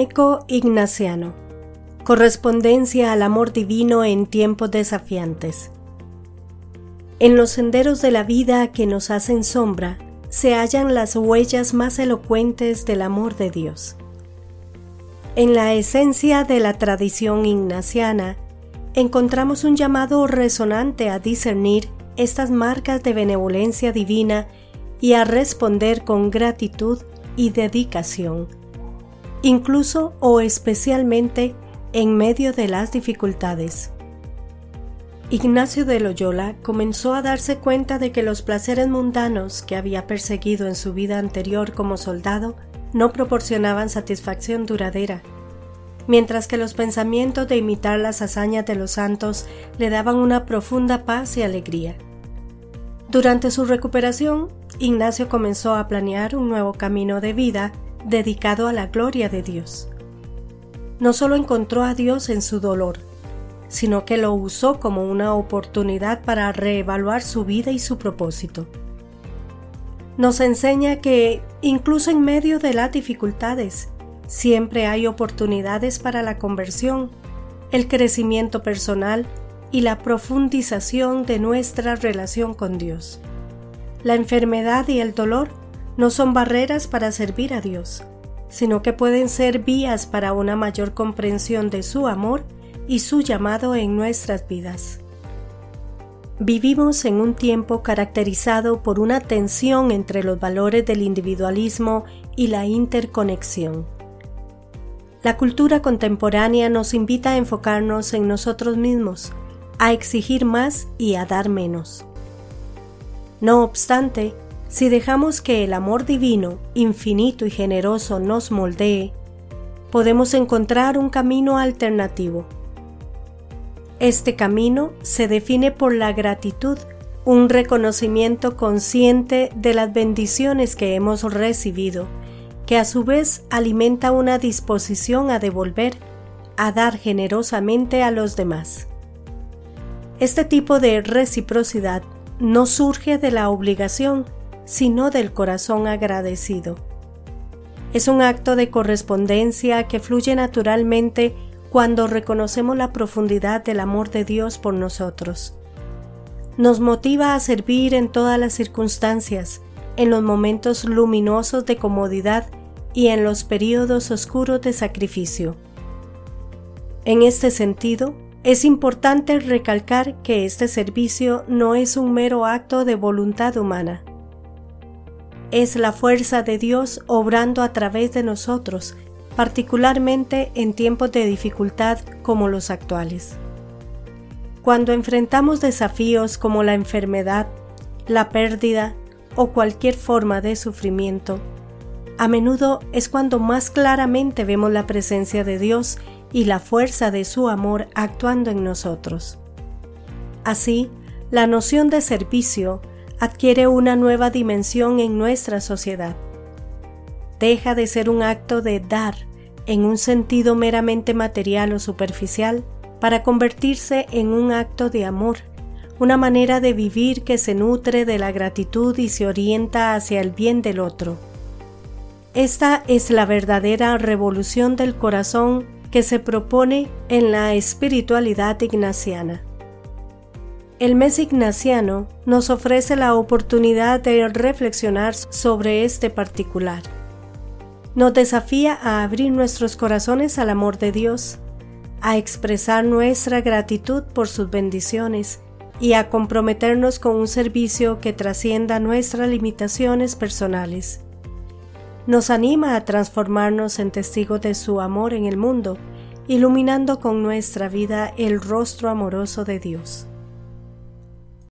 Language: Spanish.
eco ignaciano. Correspondencia al amor divino en tiempos desafiantes. En los senderos de la vida que nos hacen sombra se hallan las huellas más elocuentes del amor de Dios. En la esencia de la tradición ignaciana encontramos un llamado resonante a discernir estas marcas de benevolencia divina y a responder con gratitud y dedicación, incluso o especialmente en medio de las dificultades. Ignacio de Loyola comenzó a darse cuenta de que los placeres mundanos que había perseguido en su vida anterior como soldado no proporcionaban satisfacción duradera, mientras que los pensamientos de imitar las hazañas de los santos le daban una profunda paz y alegría. Durante su recuperación, Ignacio comenzó a planear un nuevo camino de vida dedicado a la gloria de Dios. No solo encontró a Dios en su dolor, sino que lo usó como una oportunidad para reevaluar su vida y su propósito. Nos enseña que, incluso en medio de las dificultades, siempre hay oportunidades para la conversión, el crecimiento personal y la profundización de nuestra relación con Dios. La enfermedad y el dolor no son barreras para servir a Dios, sino que pueden ser vías para una mayor comprensión de su amor y su llamado en nuestras vidas. Vivimos en un tiempo caracterizado por una tensión entre los valores del individualismo y la interconexión. La cultura contemporánea nos invita a enfocarnos en nosotros mismos, a exigir más y a dar menos. No obstante, si dejamos que el amor divino, infinito y generoso nos moldee, podemos encontrar un camino alternativo. Este camino se define por la gratitud, un reconocimiento consciente de las bendiciones que hemos recibido, que a su vez alimenta una disposición a devolver, a dar generosamente a los demás. Este tipo de reciprocidad no surge de la obligación, sino del corazón agradecido. Es un acto de correspondencia que fluye naturalmente cuando reconocemos la profundidad del amor de Dios por nosotros. Nos motiva a servir en todas las circunstancias, en los momentos luminosos de comodidad y en los períodos oscuros de sacrificio. En este sentido, es importante recalcar que este servicio no es un mero acto de voluntad humana. Es la fuerza de Dios obrando a través de nosotros, particularmente en tiempos de dificultad como los actuales. Cuando enfrentamos desafíos como la enfermedad, la pérdida o cualquier forma de sufrimiento, a menudo es cuando más claramente vemos la presencia de Dios y la fuerza de su amor actuando en nosotros. Así, la noción de servicio adquiere una nueva dimensión en nuestra sociedad. Deja de ser un acto de dar en un sentido meramente material o superficial para convertirse en un acto de amor, una manera de vivir que se nutre de la gratitud y se orienta hacia el bien del otro. Esta es la verdadera revolución del corazón que se propone en la espiritualidad ignaciana. El mes ignaciano nos ofrece la oportunidad de reflexionar sobre este particular. Nos desafía a abrir nuestros corazones al amor de Dios, a expresar nuestra gratitud por sus bendiciones y a comprometernos con un servicio que trascienda nuestras limitaciones personales nos anima a transformarnos en testigos de su amor en el mundo, iluminando con nuestra vida el rostro amoroso de Dios.